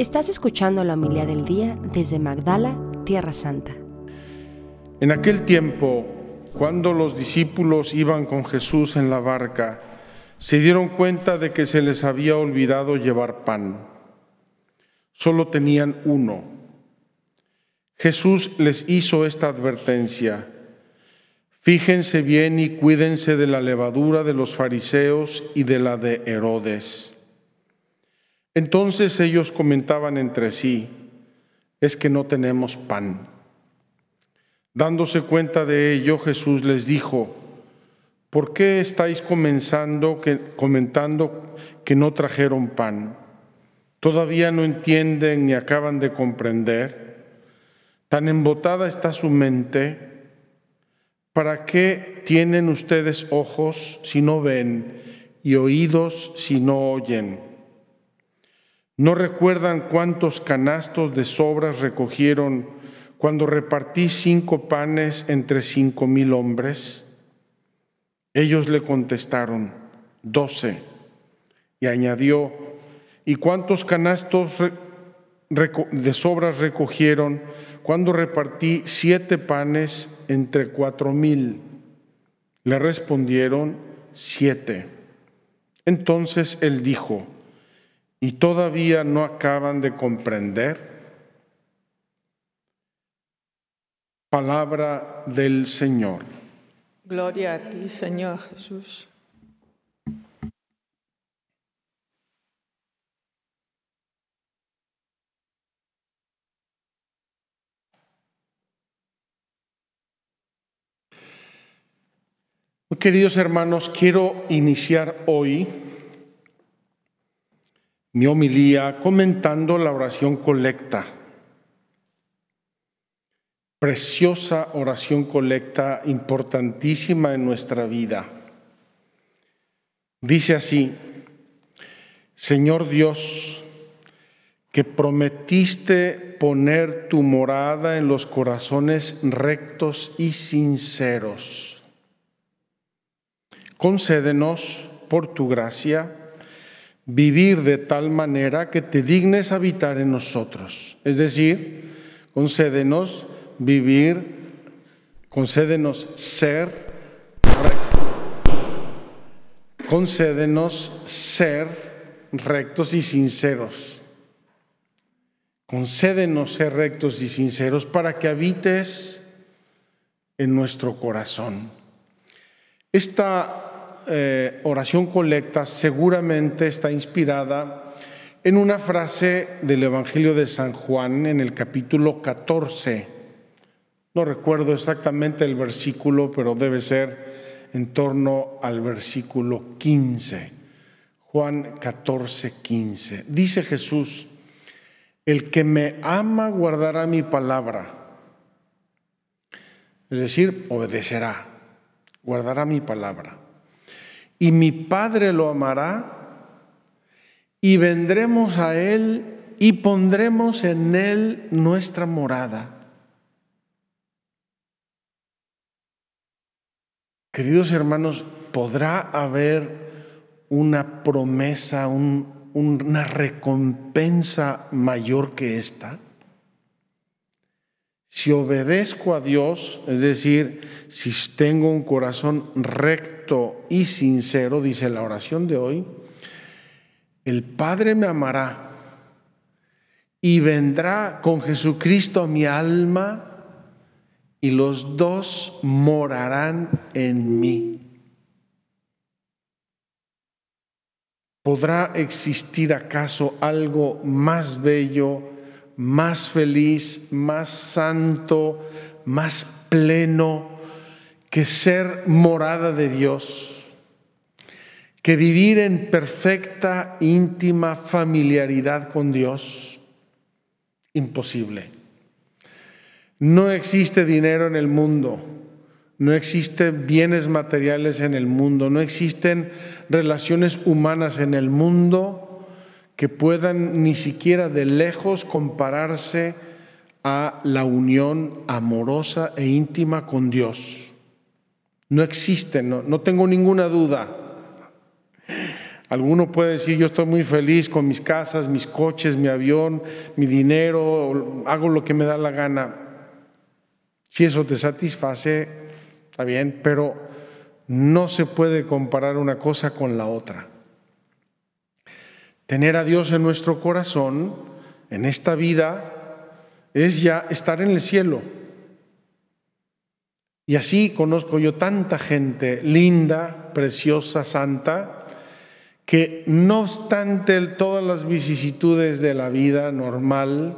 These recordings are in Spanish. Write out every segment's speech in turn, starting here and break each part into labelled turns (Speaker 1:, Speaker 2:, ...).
Speaker 1: Estás escuchando la humildad del día desde Magdala, Tierra Santa.
Speaker 2: En aquel tiempo, cuando los discípulos iban con Jesús en la barca, se dieron cuenta de que se les había olvidado llevar pan. Solo tenían uno. Jesús les hizo esta advertencia. Fíjense bien y cuídense de la levadura de los fariseos y de la de Herodes. Entonces ellos comentaban entre sí, es que no tenemos pan. Dándose cuenta de ello, Jesús les dijo, ¿por qué estáis comenzando que, comentando que no trajeron pan? ¿Todavía no entienden ni acaban de comprender? Tan embotada está su mente ¿Para qué tienen ustedes ojos si no ven y oídos si no oyen? ¿No recuerdan cuántos canastos de sobras recogieron cuando repartí cinco panes entre cinco mil hombres? Ellos le contestaron, doce. Y añadió, ¿y cuántos canastos de sobras recogieron cuando repartí siete panes entre cuatro mil? Le respondieron siete. Entonces él dijo, ¿y todavía no acaban de comprender? Palabra del Señor.
Speaker 3: Gloria a ti, Señor Jesús.
Speaker 2: Queridos hermanos, quiero iniciar hoy mi homilía comentando la oración colecta. Preciosa oración colecta, importantísima en nuestra vida. Dice así, Señor Dios, que prometiste poner tu morada en los corazones rectos y sinceros concédenos, por tu gracia, vivir de tal manera que te dignes habitar en nosotros. Es decir, concédenos vivir, concédenos ser, concédenos ser rectos y sinceros. Concédenos ser rectos y sinceros para que habites en nuestro corazón. Esta eh, oración colecta seguramente está inspirada en una frase del Evangelio de San Juan en el capítulo 14. No recuerdo exactamente el versículo, pero debe ser en torno al versículo 15. Juan 14, 15. Dice Jesús, el que me ama guardará mi palabra. Es decir, obedecerá, guardará mi palabra y mi Padre lo amará, y vendremos a Él y pondremos en Él nuestra morada. Queridos hermanos, ¿podrá haber una promesa, una recompensa mayor que esta? Si obedezco a Dios, es decir, si tengo un corazón recto y sincero, dice la oración de hoy, el Padre me amará y vendrá con Jesucristo a mi alma y los dos morarán en mí. ¿Podrá existir acaso algo más bello? Más feliz, más santo, más pleno que ser morada de Dios, que vivir en perfecta, íntima familiaridad con Dios. Imposible. No existe dinero en el mundo, no existen bienes materiales en el mundo, no existen relaciones humanas en el mundo que puedan ni siquiera de lejos compararse a la unión amorosa e íntima con Dios. No existe, no, no tengo ninguna duda. Alguno puede decir, yo estoy muy feliz con mis casas, mis coches, mi avión, mi dinero, hago lo que me da la gana. Si eso te satisface, está bien, pero no se puede comparar una cosa con la otra. Tener a Dios en nuestro corazón, en esta vida, es ya estar en el cielo. Y así conozco yo tanta gente linda, preciosa, santa, que no obstante todas las vicisitudes de la vida normal,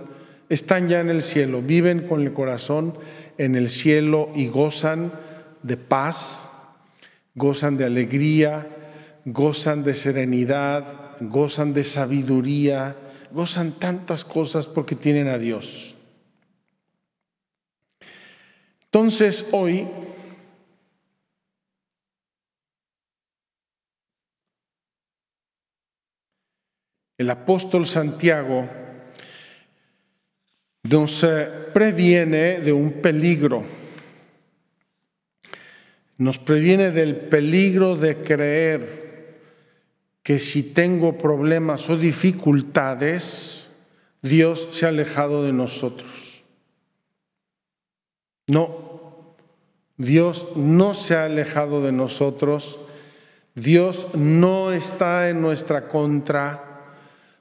Speaker 2: están ya en el cielo, viven con el corazón en el cielo y gozan de paz, gozan de alegría, gozan de serenidad, gozan de sabiduría, gozan tantas cosas porque tienen a Dios. Entonces hoy el apóstol Santiago nos eh, previene de un peligro. Nos previene del peligro de creer que si tengo problemas o dificultades, Dios se ha alejado de nosotros. No, Dios no se ha alejado de nosotros. Dios no está en nuestra contra.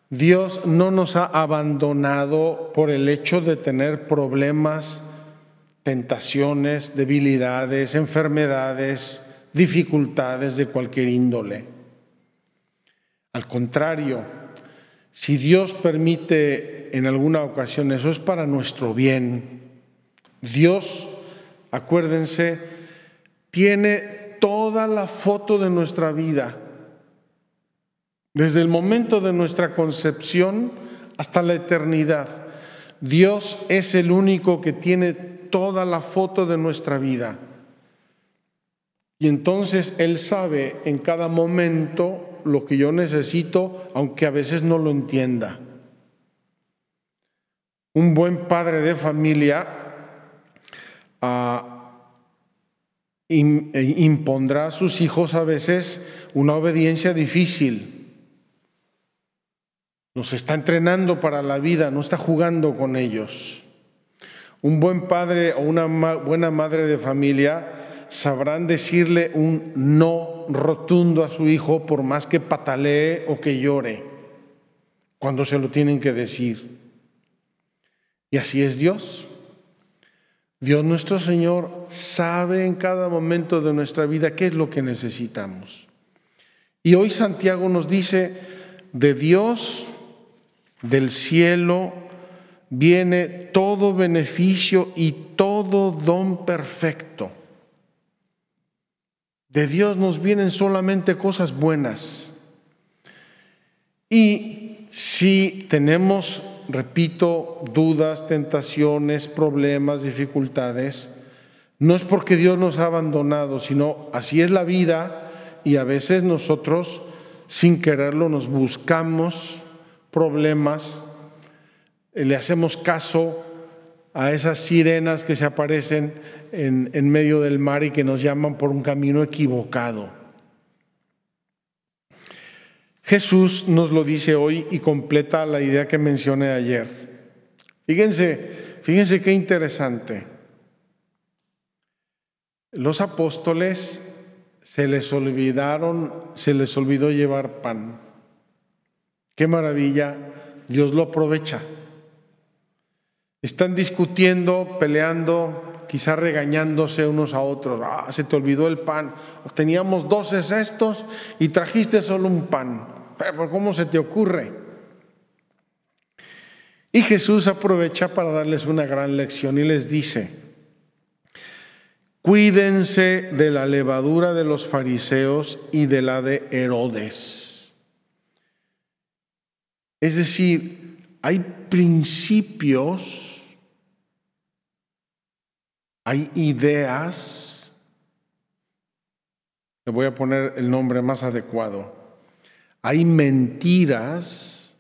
Speaker 2: Dios no nos ha abandonado por el hecho de tener problemas, tentaciones, debilidades, enfermedades, dificultades de cualquier índole. Al contrario, si Dios permite en alguna ocasión eso es para nuestro bien. Dios, acuérdense, tiene toda la foto de nuestra vida desde el momento de nuestra concepción hasta la eternidad, Dios es el único que tiene toda la foto de nuestra vida. Y entonces Él sabe en cada momento lo que yo necesito, aunque a veces no lo entienda. Un buen padre de familia ah, e impondrá a sus hijos a veces una obediencia difícil nos está entrenando para la vida, no está jugando con ellos. Un buen padre o una buena madre de familia sabrán decirle un no rotundo a su hijo por más que patalee o que llore, cuando se lo tienen que decir. Y así es Dios. Dios nuestro Señor sabe en cada momento de nuestra vida qué es lo que necesitamos. Y hoy Santiago nos dice, de Dios del cielo viene todo beneficio y todo don perfecto. De Dios nos vienen solamente cosas buenas. Y si tenemos, repito, dudas, tentaciones, problemas, dificultades, no es porque Dios nos ha abandonado, sino así es la vida y a veces nosotros, sin quererlo, nos buscamos problemas, le hacemos caso a esas sirenas que se aparecen en, en, medio del mar y que nos llaman por un camino equivocado. Jesús nos lo dice hoy y completa la idea que mencioné ayer. Fíjense, fíjense qué interesante. Los apóstoles se les olvidaron, se les olvidó llevar pan. Qué maravilla, Dios lo aprovecha. Están discutiendo, peleando, quizá regañándose unos a otros. Ah, se te olvidó el pan. Teníamos doce cestos y trajiste solo un pan. Pero ¿cómo se te ocurre? Y Jesús aprovecha para darles una gran lección y les dice, cuídense de la levadura de los fariseos y de la de Herodes. Es decir, hay principios, hay ideas, le voy a poner el nombre más adecuado, hay mentiras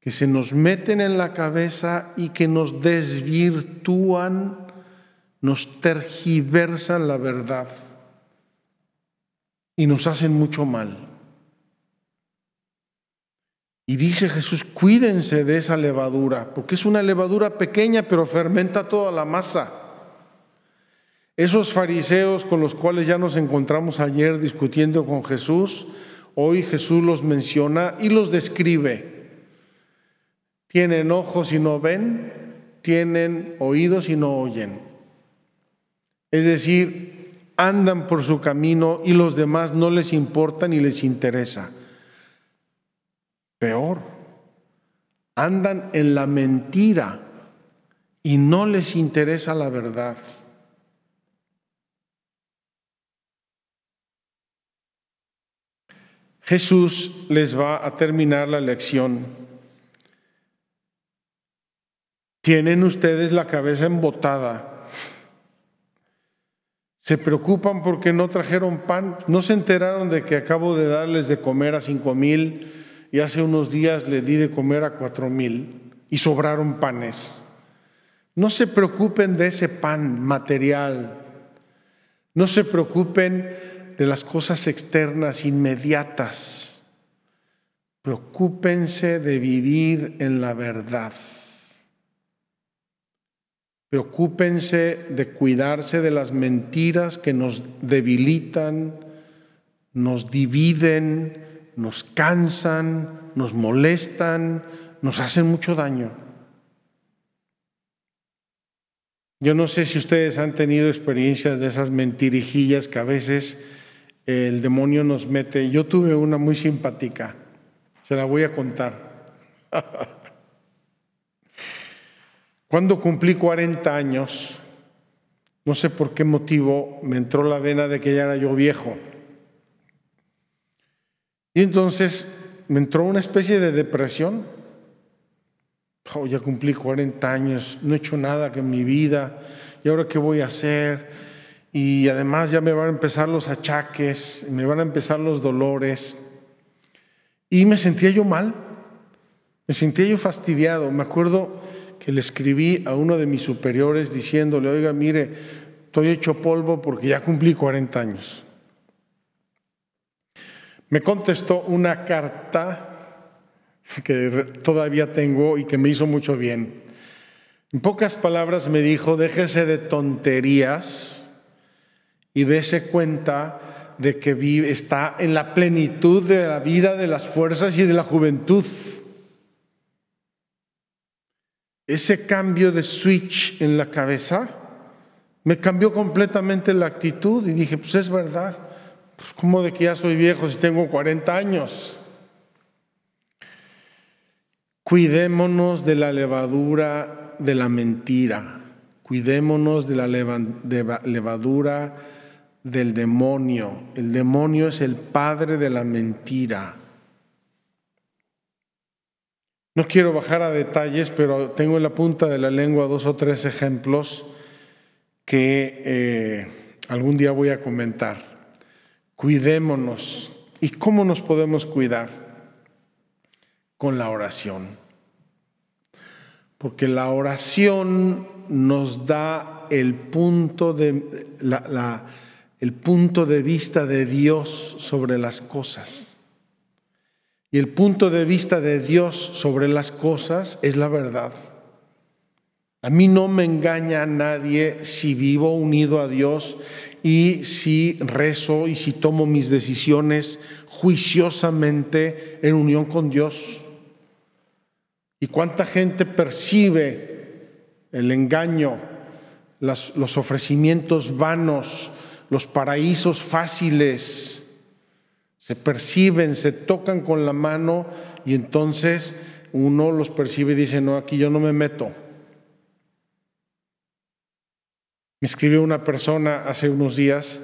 Speaker 2: que se nos meten en la cabeza y que nos desvirtúan, nos tergiversan la verdad y nos hacen mucho mal. Y dice Jesús, cuídense de esa levadura, porque es una levadura pequeña, pero fermenta toda la masa. Esos fariseos con los cuales ya nos encontramos ayer discutiendo con Jesús, hoy Jesús los menciona y los describe. Tienen ojos y no ven, tienen oídos y no oyen. Es decir, andan por su camino y los demás no les importa ni les interesa. Peor, andan en la mentira y no les interesa la verdad. Jesús les va a terminar la lección. Tienen ustedes la cabeza embotada. Se preocupan porque no trajeron pan. No se enteraron de que acabo de darles de comer a cinco mil y hace unos días le di de comer a cuatro mil y sobraron panes. No se preocupen de ese pan material. No se preocupen de las cosas externas inmediatas. Preocúpense de vivir en la verdad. Preocúpense de cuidarse de las mentiras que nos debilitan, nos dividen, nos cansan, nos molestan, nos hacen mucho daño. Yo no sé si ustedes han tenido experiencias de esas mentirijillas que a veces el demonio nos mete. Yo tuve una muy simpática, se la voy a contar. Cuando cumplí 40 años, no sé por qué motivo, me entró la vena de que ya era yo viejo. Y entonces me entró una especie de depresión. Oh, ya cumplí 40 años, no he hecho nada en mi vida, ¿y ahora qué voy a hacer? Y además ya me van a empezar los achaques, me van a empezar los dolores. Y me sentía yo mal, me sentía yo fastidiado. Me acuerdo que le escribí a uno de mis superiores diciéndole, oiga, mire, estoy hecho polvo porque ya cumplí 40 años me contestó una carta que todavía tengo y que me hizo mucho bien. En pocas palabras me dijo, déjese de tonterías y dése cuenta de que vive, está en la plenitud de la vida, de las fuerzas y de la juventud. Ese cambio de switch en la cabeza me cambió completamente la actitud y dije, pues es verdad. Pues, ¿Cómo de que ya soy viejo si tengo 40 años? Cuidémonos de la levadura de la mentira. Cuidémonos de la levadura del demonio. El demonio es el padre de la mentira. No quiero bajar a detalles, pero tengo en la punta de la lengua dos o tres ejemplos que eh, algún día voy a comentar. Cuidémonos. ¿Y cómo nos podemos cuidar? Con la oración. Porque la oración nos da el punto de, el punto de vista de Dios sobre las cosas. Y el punto de vista de Dios sobre las cosas es la verdad. A mí no me engaña nadie si vivo unido a Dios y si rezo y si tomo mis decisiones juiciosamente en unión con Dios. ¿Y cuánta gente percibe el engaño, los ofrecimientos vanos, los paraísos fáciles? Se perciben, se tocan con la mano y entonces uno los percibe y dice, no, aquí yo no me meto. Me escribió una persona hace unos días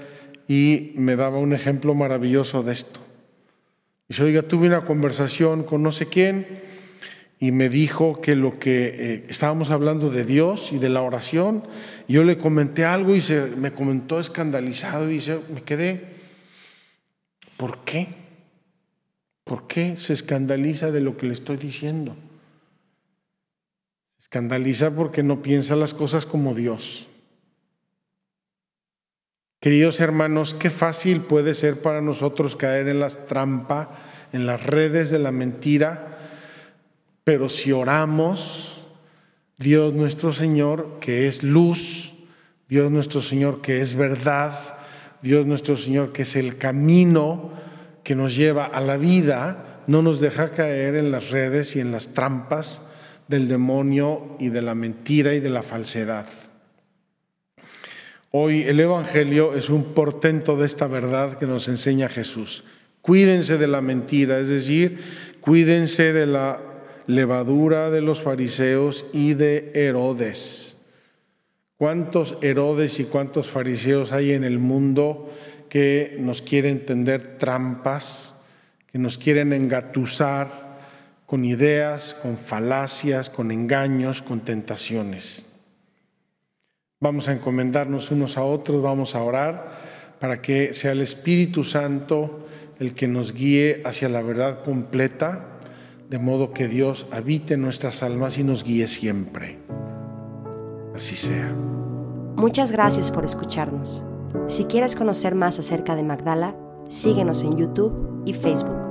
Speaker 2: y me daba un ejemplo maravilloso de esto. Dice, oiga, tuve una conversación con no sé quién y me dijo que lo que eh, estábamos hablando de Dios y de la oración, yo le comenté algo y se me comentó escandalizado y dice, me quedé, ¿por qué? ¿Por qué se escandaliza de lo que le estoy diciendo? Se escandaliza porque no piensa las cosas como Dios. Queridos hermanos, qué fácil puede ser para nosotros caer en las trampas, en las redes de la mentira, Pero si oramos, Dios nuestro Señor, que es luz, Dios nuestro Señor, que es verdad, Dios nuestro Señor, que es el camino que nos lleva a la vida, no nos deja caer en las redes y en las trampas del demonio y de la mentira y de la falsedad. Hoy el Evangelio es un portento de esta verdad que nos enseña Jesús. Cuídense de la mentira, es decir, cuídense de la levadura de los fariseos y de Herodes. ¿Cuántos Herodes y cuántos fariseos hay en el mundo que nos quieren tender trampas, que nos quieren engatusar con ideas, con falacias, con engaños, con tentaciones? Vamos a encomendarnos unos a otros, vamos a orar para que sea el Espíritu Santo el que nos guíe hacia la verdad completa, de modo que Dios habite en nuestras almas y nos guíe siempre. Así sea.
Speaker 1: Muchas gracias por escucharnos. Si quieres conocer más acerca de Magdala, síguenos en YouTube y Facebook.